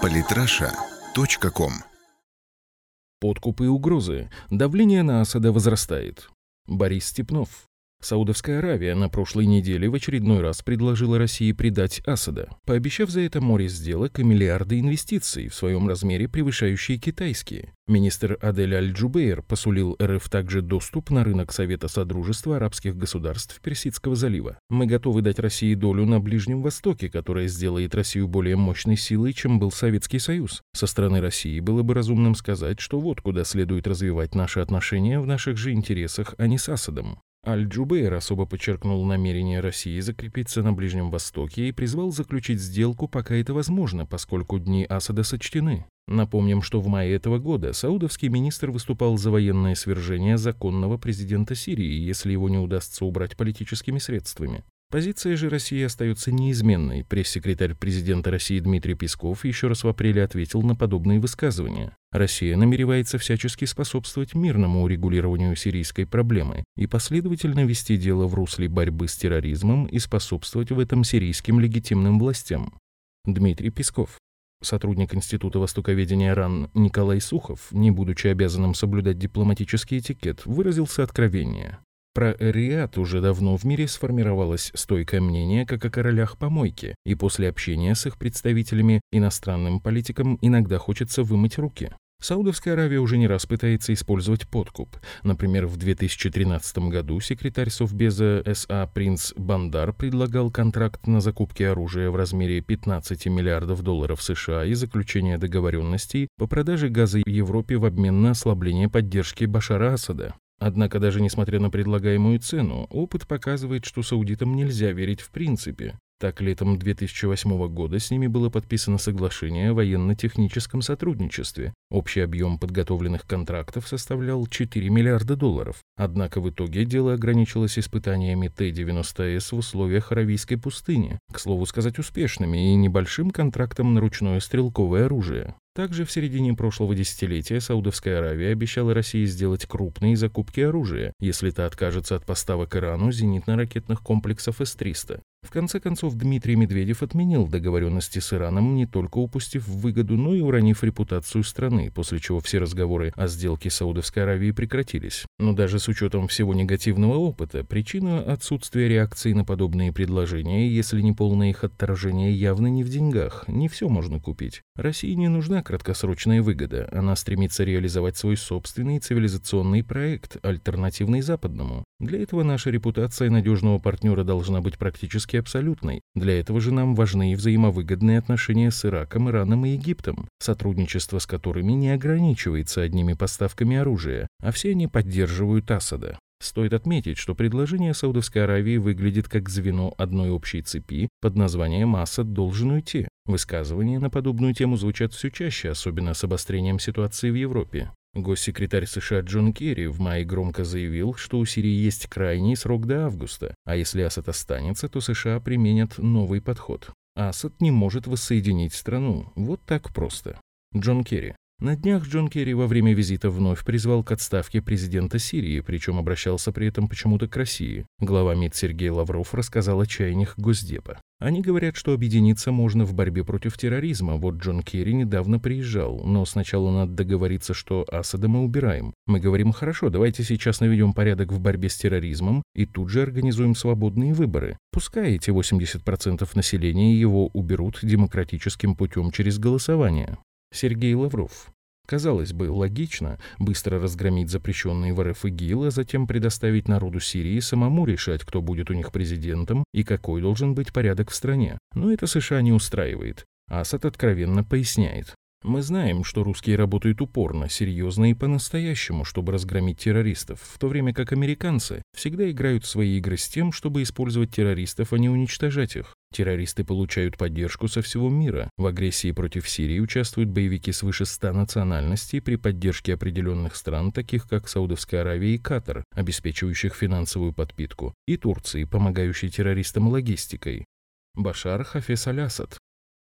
Политраша.ком Подкупы и угрозы. Давление на Асада возрастает. Борис Степнов. Саудовская Аравия на прошлой неделе в очередной раз предложила России предать Асада, пообещав за это море сделок и миллиарды инвестиций, в своем размере превышающие китайские. Министр Адель Аль-Джубейр посулил РФ также доступ на рынок Совета Содружества арабских государств Персидского залива. Мы готовы дать России долю на Ближнем Востоке, которая сделает Россию более мощной силой, чем был Советский Союз. Со стороны России было бы разумным сказать, что вот куда следует развивать наши отношения в наших же интересах, а не с Асадом. Аль-Джубейр особо подчеркнул намерение России закрепиться на Ближнем Востоке и призвал заключить сделку, пока это возможно, поскольку дни Асада сочтены. Напомним, что в мае этого года саудовский министр выступал за военное свержение законного президента Сирии, если его не удастся убрать политическими средствами. Позиция же России остается неизменной. Пресс-секретарь президента России Дмитрий Песков еще раз в апреле ответил на подобные высказывания. Россия намеревается всячески способствовать мирному урегулированию сирийской проблемы и последовательно вести дело в русле борьбы с терроризмом и способствовать в этом сирийским легитимным властям. Дмитрий Песков. Сотрудник Института востоковедения РАН Николай Сухов, не будучи обязанным соблюдать дипломатический этикет, выразился откровение. Про Риад уже давно в мире сформировалось стойкое мнение как о королях помойки, и после общения с их представителями иностранным политикам иногда хочется вымыть руки. Саудовская Аравия уже не раз пытается использовать подкуп. Например, в 2013 году секретарь Совбеза СА принц Бандар предлагал контракт на закупки оружия в размере 15 миллиардов долларов США и заключение договоренностей по продаже газа Европе в обмен на ослабление поддержки Башара Асада. Однако даже несмотря на предлагаемую цену, опыт показывает, что саудитам нельзя верить в принципе. Так, летом 2008 года с ними было подписано соглашение о военно-техническом сотрудничестве. Общий объем подготовленных контрактов составлял 4 миллиарда долларов. Однако в итоге дело ограничилось испытаниями Т-90С в условиях Аравийской пустыни, к слову сказать успешными, и небольшим контрактом на ручное стрелковое оружие. Также в середине прошлого десятилетия Саудовская Аравия обещала России сделать крупные закупки оружия, если та откажется от поставок Ирану зенитно-ракетных комплексов С-300. В конце концов, Дмитрий Медведев отменил договоренности с Ираном, не только упустив выгоду, но и уронив репутацию страны, после чего все разговоры о сделке Саудовской Аравии прекратились. Но даже с учетом всего негативного опыта, причина отсутствия реакции на подобные предложения, если не полное их отторжение, явно не в деньгах. Не все можно купить. России не нужна краткосрочная выгода. Она стремится реализовать свой собственный цивилизационный проект, альтернативный западному. Для этого наша репутация надежного партнера должна быть практически абсолютной. Для этого же нам важны и взаимовыгодные отношения с Ираком, Ираном и Египтом, сотрудничество с которыми не ограничивается одними поставками оружия, а все они поддерживают Асада. Стоит отметить, что предложение Саудовской Аравии выглядит как звено одной общей цепи под названием «Асад должен уйти». Высказывания на подобную тему звучат все чаще, особенно с обострением ситуации в Европе. Госсекретарь США Джон Керри в мае громко заявил, что у Сирии есть крайний срок до августа, а если Асад останется, то США применят новый подход. Асад не может воссоединить страну. Вот так просто. Джон Керри. На днях Джон Керри во время визита вновь призвал к отставке президента Сирии, причем обращался при этом почему-то к России. Глава МИД Сергей Лавров рассказал о чаяниях Госдепа. Они говорят, что объединиться можно в борьбе против терроризма. Вот Джон Керри недавно приезжал, но сначала надо договориться, что Асада мы убираем. Мы говорим, хорошо, давайте сейчас наведем порядок в борьбе с терроризмом и тут же организуем свободные выборы. Пускай эти 80% населения его уберут демократическим путем через голосование. Сергей Лавров. Казалось бы, логично быстро разгромить запрещенные в РФ ИГИЛ, а затем предоставить народу Сирии самому решать, кто будет у них президентом и какой должен быть порядок в стране. Но это США не устраивает. Асад откровенно поясняет. Мы знаем, что русские работают упорно, серьезно и по-настоящему, чтобы разгромить террористов, в то время как американцы всегда играют свои игры с тем, чтобы использовать террористов, а не уничтожать их. Террористы получают поддержку со всего мира. В агрессии против Сирии участвуют боевики свыше 100 национальностей при поддержке определенных стран, таких как Саудовская Аравия и Катар, обеспечивающих финансовую подпитку, и Турции, помогающей террористам логистикой. Башар Хафес Аль-Асад,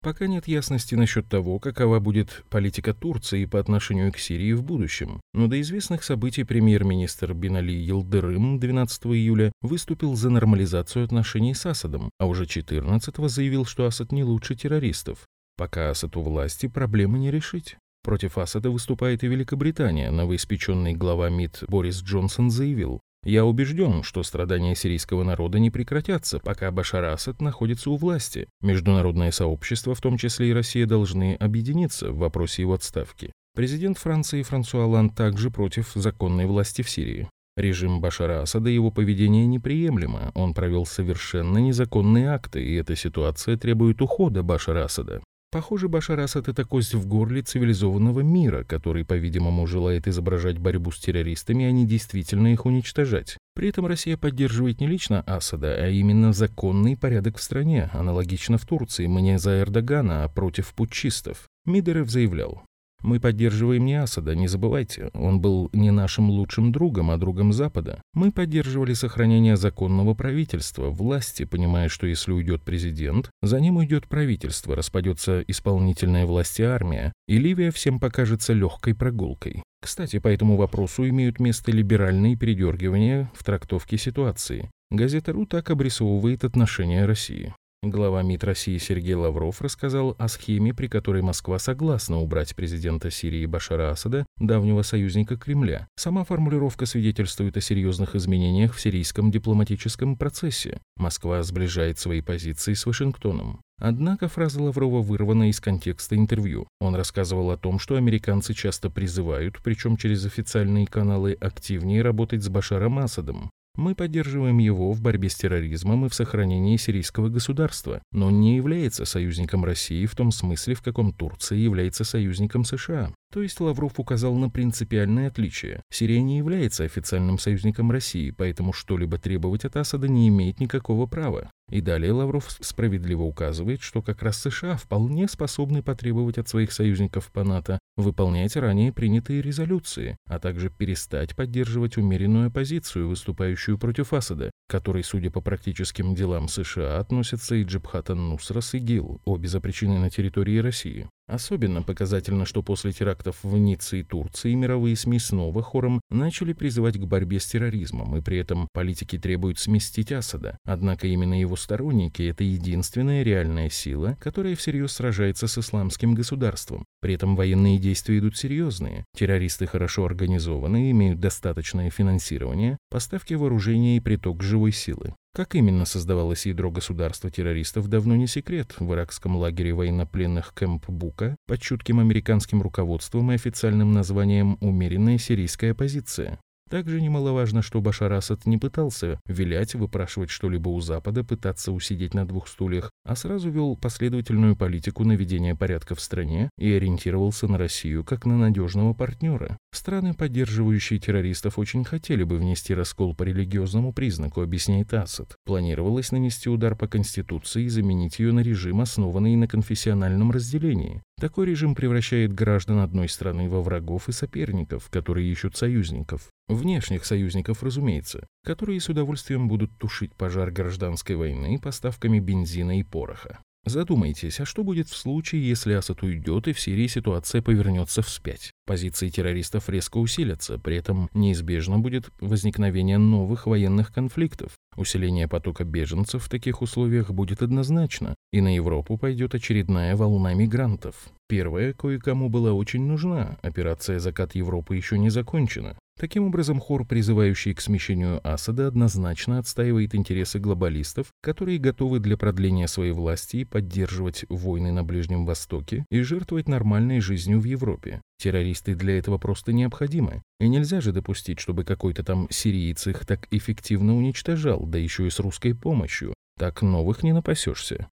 Пока нет ясности насчет того, какова будет политика Турции по отношению к Сирии в будущем. Но до известных событий премьер-министр Бинали Йылдырым 12 июля выступил за нормализацию отношений с Асадом, а уже 14 заявил, что Асад не лучше террористов. Пока Асад у власти, проблемы не решить. Против Асада выступает и Великобритания. Новоиспеченный глава МИД Борис Джонсон заявил, «Я убежден, что страдания сирийского народа не прекратятся, пока Башар Асад находится у власти. Международное сообщество, в том числе и Россия, должны объединиться в вопросе его отставки. Президент Франции Франсуа Оланд также против законной власти в Сирии. Режим Башара Асада и его поведение неприемлемо. Он провел совершенно незаконные акты, и эта ситуация требует ухода Башара Асада. Похоже, Башар Асад – это кость в горле цивилизованного мира, который, по-видимому, желает изображать борьбу с террористами, а не действительно их уничтожать. При этом Россия поддерживает не лично Асада, а именно законный порядок в стране, аналогично в Турции, мы не за Эрдогана, а против путчистов. Мидеров заявлял, мы поддерживаем не Асада, не забывайте. Он был не нашим лучшим другом, а другом Запада. Мы поддерживали сохранение законного правительства, власти, понимая, что если уйдет президент, за ним уйдет правительство, распадется исполнительная власть и армия, и Ливия всем покажется легкой прогулкой. Кстати, по этому вопросу имеют место либеральные передергивания в трактовке ситуации. Газета «Ру» так обрисовывает отношения России. Глава МИД России Сергей Лавров рассказал о схеме, при которой Москва согласна убрать президента Сирии Башара Асада, давнего союзника Кремля. Сама формулировка свидетельствует о серьезных изменениях в сирийском дипломатическом процессе. Москва сближает свои позиции с Вашингтоном. Однако фраза Лаврова вырвана из контекста интервью. Он рассказывал о том, что американцы часто призывают, причем через официальные каналы, активнее работать с Башаром Асадом. Мы поддерживаем его в борьбе с терроризмом и в сохранении сирийского государства, но не является союзником России в том смысле, в каком Турция является союзником США. То есть Лавров указал на принципиальное отличие. Сирия не является официальным союзником России, поэтому что-либо требовать от Асада не имеет никакого права. И далее Лавров справедливо указывает, что как раз США вполне способны потребовать от своих союзников по НАТО выполнять ранее принятые резолюции, а также перестать поддерживать умеренную оппозицию, выступающую против Асада, которой, судя по практическим делам США, относятся и Джабхатан Нусрас и ГИЛ, обе запрещены на территории России. Особенно показательно, что после терактов в Ницце и Турции мировые СМИ снова хором начали призывать к борьбе с терроризмом, и при этом политики требуют сместить Асада. Однако именно его сторонники – это единственная реальная сила, которая всерьез сражается с исламским государством. При этом военные действия идут серьезные. Террористы хорошо организованы, имеют достаточное финансирование, поставки вооружения и приток живой силы. Как именно создавалось ядро государства террористов, давно не секрет. В иракском лагере военнопленных Кэмп Бука под чутким американским руководством и официальным названием «Умеренная сирийская оппозиция». Также немаловажно, что Башар Асад не пытался вилять, выпрашивать что-либо у Запада, пытаться усидеть на двух стульях, а сразу вел последовательную политику наведения порядка в стране и ориентировался на Россию как на надежного партнера. Страны, поддерживающие террористов, очень хотели бы внести раскол по религиозному признаку, объясняет Асад. Планировалось нанести удар по Конституции и заменить ее на режим, основанный на конфессиональном разделении. Такой режим превращает граждан одной страны во врагов и соперников, которые ищут союзников. Внешних союзников, разумеется, которые с удовольствием будут тушить пожар гражданской войны поставками бензина и пороха. Задумайтесь, а что будет в случае, если Асад уйдет и в Сирии ситуация повернется вспять? Позиции террористов резко усилятся, при этом неизбежно будет возникновение новых военных конфликтов. Усиление потока беженцев в таких условиях будет однозначно, и на Европу пойдет очередная волна мигрантов. Первая кое-кому была очень нужна, операция «Закат Европы» еще не закончена. Таким образом, хор, призывающий к смещению Асада, однозначно отстаивает интересы глобалистов, которые готовы для продления своей власти поддерживать войны на Ближнем Востоке и жертвовать нормальной жизнью в Европе. Террористы для этого просто необходимы. И нельзя же допустить, чтобы какой-то там сириец их так эффективно уничтожал, да еще и с русской помощью. Так новых не напасешься.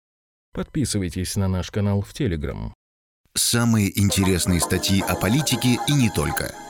Подписывайтесь на наш канал в Телеграм. Самые интересные статьи о политике и не только –